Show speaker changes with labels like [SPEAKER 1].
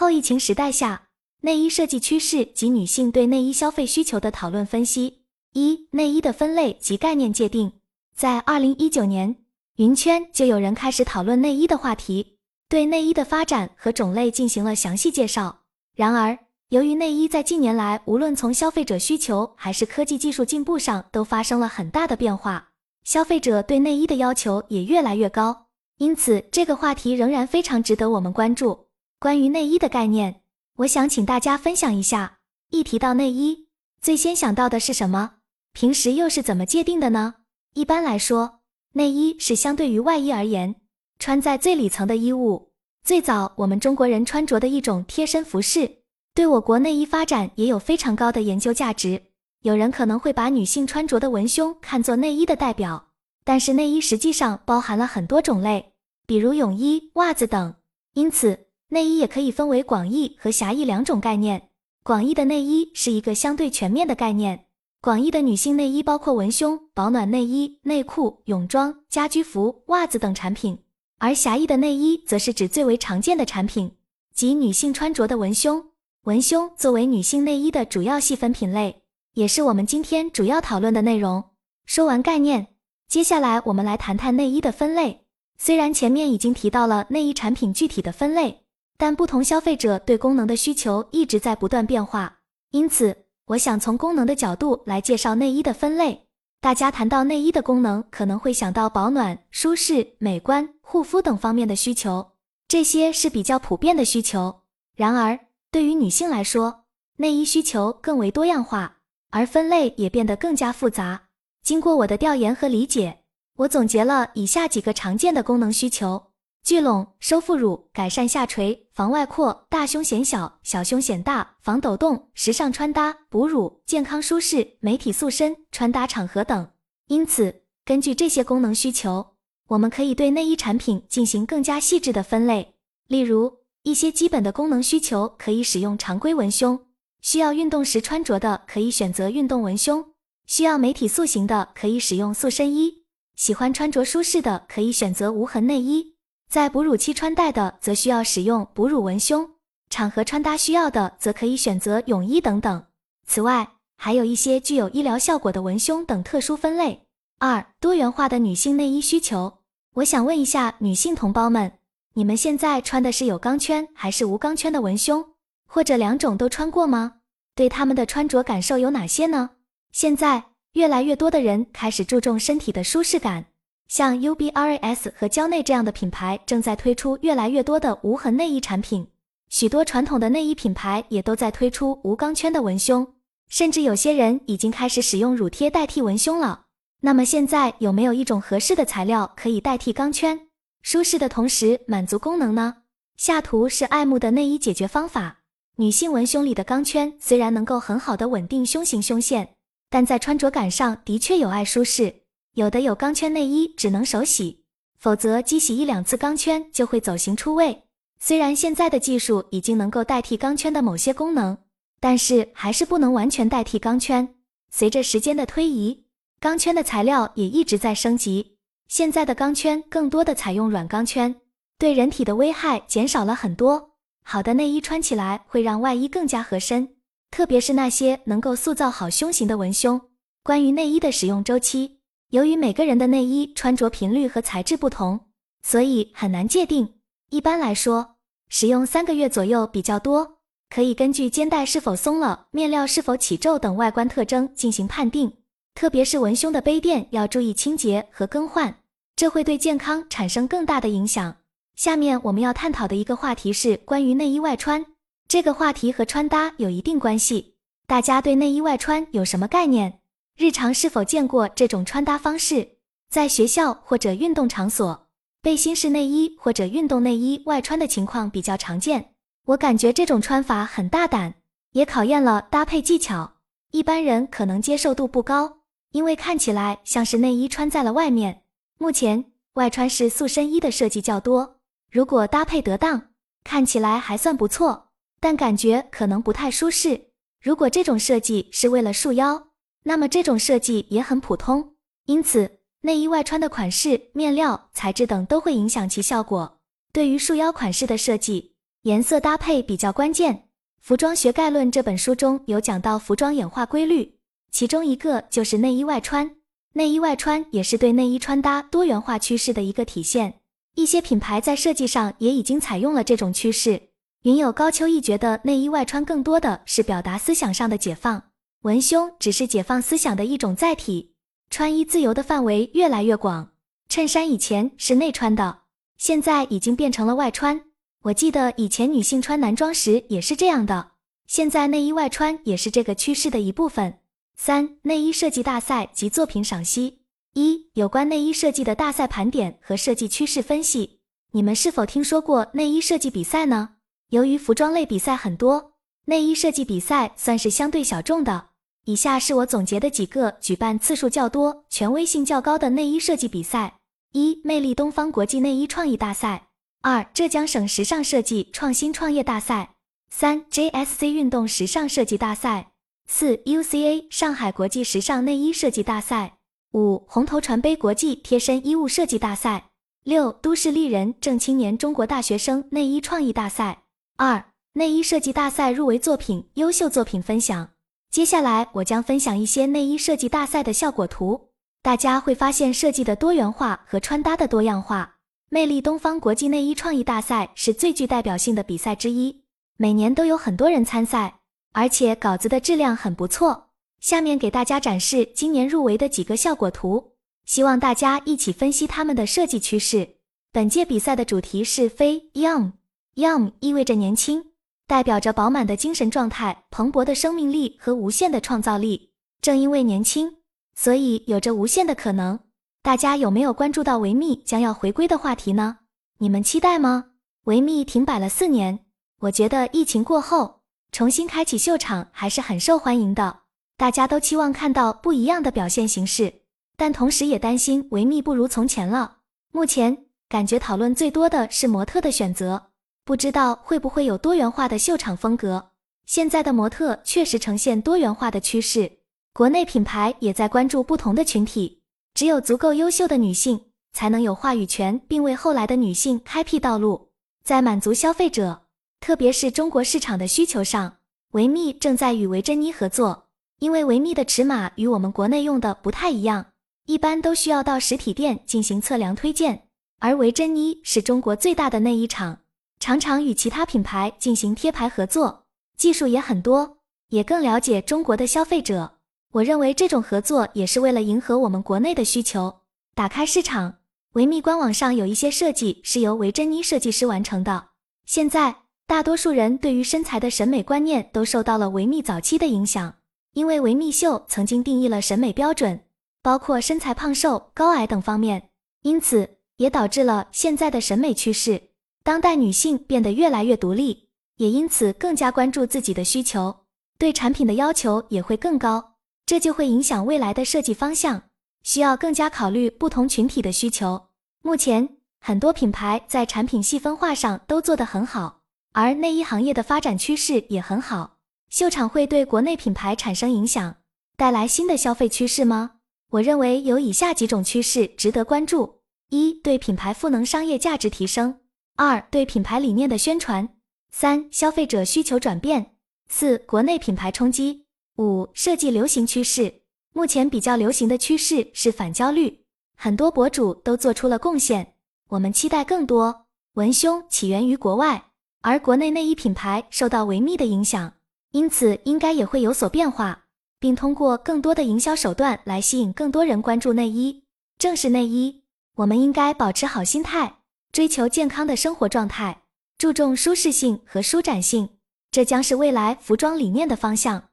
[SPEAKER 1] 后疫情时代下，内衣设计趋势及女性对内衣消费需求的讨论分析。一、内衣的分类及概念界定。在二零一九年，云圈就有人开始讨论内衣的话题，对内衣的发展和种类进行了详细介绍。然而，由于内衣在近年来无论从消费者需求还是科技技术进步上都发生了很大的变化，消费者对内衣的要求也越来越高，因此这个话题仍然非常值得我们关注。关于内衣的概念，我想请大家分享一下。一提到内衣，最先想到的是什么？平时又是怎么界定的呢？一般来说，内衣是相对于外衣而言，穿在最里层的衣物。最早我们中国人穿着的一种贴身服饰。对我国内衣发展也有非常高的研究价值。有人可能会把女性穿着的文胸看作内衣的代表，但是内衣实际上包含了很多种类，比如泳衣、袜子等。因此，内衣也可以分为广义和狭义两种概念。广义的内衣是一个相对全面的概念，广义的女性内衣包括文胸、保暖内衣、内裤、泳装、家居服、袜子等产品；而狭义的内衣则是指最为常见的产品，即女性穿着的文胸。文胸作为女性内衣的主要细分品类，也是我们今天主要讨论的内容。说完概念，接下来我们来谈谈内衣的分类。虽然前面已经提到了内衣产品具体的分类，但不同消费者对功能的需求一直在不断变化，因此我想从功能的角度来介绍内衣的分类。大家谈到内衣的功能，可能会想到保暖、舒适、美观、护肤等方面的需求，这些是比较普遍的需求。然而，对于女性来说，内衣需求更为多样化，而分类也变得更加复杂。经过我的调研和理解，我总结了以下几个常见的功能需求：聚拢、收副乳、改善下垂、防外扩、大胸显小、小胸显大、防抖动、时尚穿搭、哺乳、健康舒适、美体塑身、穿搭场合等。因此，根据这些功能需求，我们可以对内衣产品进行更加细致的分类，例如。一些基本的功能需求可以使用常规文胸，需要运动时穿着的可以选择运动文胸，需要美体塑形的可以使用塑身衣，喜欢穿着舒适的可以选择无痕内衣，在哺乳期穿戴的则需要使用哺乳文胸，场合穿搭需要的则可以选择泳衣等等。此外，还有一些具有医疗效果的文胸等特殊分类。二、多元化的女性内衣需求，我想问一下女性同胞们。你们现在穿的是有钢圈还是无钢圈的文胸，或者两种都穿过吗？对他们的穿着感受有哪些呢？现在越来越多的人开始注重身体的舒适感，像 UBRAS 和蕉内这样的品牌正在推出越来越多的无痕内衣产品，许多传统的内衣品牌也都在推出无钢圈的文胸，甚至有些人已经开始使用乳贴代替文胸了。那么现在有没有一种合适的材料可以代替钢圈？舒适的同时满足功能呢？下图是爱慕的内衣解决方法。女性文胸里的钢圈虽然能够很好的稳定胸型胸线，但在穿着感上的确有碍舒适。有的有钢圈内衣只能手洗，否则机洗一两次钢圈就会走形出味。虽然现在的技术已经能够代替钢圈的某些功能，但是还是不能完全代替钢圈。随着时间的推移，钢圈的材料也一直在升级。现在的钢圈更多的采用软钢圈，对人体的危害减少了很多。好的内衣穿起来会让外衣更加合身，特别是那些能够塑造好胸型的文胸。关于内衣的使用周期，由于每个人的内衣穿着频率和材质不同，所以很难界定。一般来说，使用三个月左右比较多。可以根据肩带是否松了、面料是否起皱等外观特征进行判定。特别是文胸的杯垫要注意清洁和更换。这会对健康产生更大的影响。下面我们要探讨的一个话题是关于内衣外穿。这个话题和穿搭有一定关系。大家对内衣外穿有什么概念？日常是否见过这种穿搭方式？在学校或者运动场所，背心式内衣或者运动内衣外穿的情况比较常见。我感觉这种穿法很大胆，也考验了搭配技巧。一般人可能接受度不高，因为看起来像是内衣穿在了外面。目前外穿式塑身衣的设计较多，如果搭配得当，看起来还算不错，但感觉可能不太舒适。如果这种设计是为了束腰，那么这种设计也很普通。因此，内衣外穿的款式、面料、材质等都会影响其效果。对于束腰款式的设计，颜色搭配比较关键。《服装学概论》这本书中有讲到服装演化规律，其中一个就是内衣外穿。内衣外穿也是对内衣穿搭多元化趋势的一个体现。一些品牌在设计上也已经采用了这种趋势。云友高秋意觉得内衣外穿更多的是表达思想上的解放，文胸只是解放思想的一种载体。穿衣自由的范围越来越广，衬衫以前是内穿的，现在已经变成了外穿。我记得以前女性穿男装时也是这样的，现在内衣外穿也是这个趋势的一部分。三、内衣设计大赛及作品赏析。一、有关内衣设计的大赛盘点和设计趋势分析。你们是否听说过内衣设计比赛呢？由于服装类比赛很多，内衣设计比赛算是相对小众的。以下是我总结的几个举办次数较多、权威性较高的内衣设计比赛：一、魅力东方国际内衣创意大赛；二、浙江省时尚设计创新创业大赛；三、JSC 运动时尚设计大赛；四、UCA 上海国际时尚内衣设计大赛；五、红头船杯国际贴身衣物设计大赛；六、都市丽人正青年中国大学生内衣创意大赛。二、内衣设计大赛入围作品、优秀作品分享。接下来我将分享一些内衣设计大赛的效果图，大家会发现设计的多元化和穿搭的多样化。魅力东方国际内衣创意大赛是最具代表性的比赛之一，每年都有很多人参赛，而且稿子的质量很不错。下面给大家展示今年入围的几个效果图，希望大家一起分析他们的设计趋势。本届比赛的主题是非 Young，Young 意味着年轻。代表着饱满的精神状态、蓬勃的生命力和无限的创造力。正因为年轻，所以有着无限的可能。大家有没有关注到维密将要回归的话题呢？你们期待吗？维密停摆了四年，我觉得疫情过后重新开启秀场还是很受欢迎的。大家都期望看到不一样的表现形式，但同时也担心维密不如从前了。目前感觉讨论最多的是模特的选择。不知道会不会有多元化的秀场风格？现在的模特确实呈现多元化的趋势，国内品牌也在关注不同的群体。只有足够优秀的女性，才能有话语权，并为后来的女性开辟道路。在满足消费者，特别是中国市场的需求上，维密正在与维珍妮合作。因为维密的尺码与我们国内用的不太一样，一般都需要到实体店进行测量推荐，而维珍妮是中国最大的内衣厂。常常与其他品牌进行贴牌合作，技术也很多，也更了解中国的消费者。我认为这种合作也是为了迎合我们国内的需求，打开市场。维密官网上有一些设计是由维珍妮设计师完成的。现在大多数人对于身材的审美观念都受到了维密早期的影响，因为维密秀曾经定义了审美标准，包括身材胖瘦、高矮等方面，因此也导致了现在的审美趋势。当代女性变得越来越独立，也因此更加关注自己的需求，对产品的要求也会更高，这就会影响未来的设计方向，需要更加考虑不同群体的需求。目前很多品牌在产品细分化上都做得很好，而内衣行业的发展趋势也很好。秀场会对国内品牌产生影响，带来新的消费趋势吗？我认为有以下几种趋势值得关注：一、对品牌赋能商业价值提升。二对品牌理念的宣传，三消费者需求转变，四国内品牌冲击，五设计流行趋势。目前比较流行的趋势是反焦虑，很多博主都做出了贡献，我们期待更多。文胸起源于国外，而国内内衣品牌受到维密的影响，因此应该也会有所变化，并通过更多的营销手段来吸引更多人关注内衣。正是内衣，我们应该保持好心态。追求健康的生活状态，注重舒适性和舒展性，这将是未来服装理念的方向。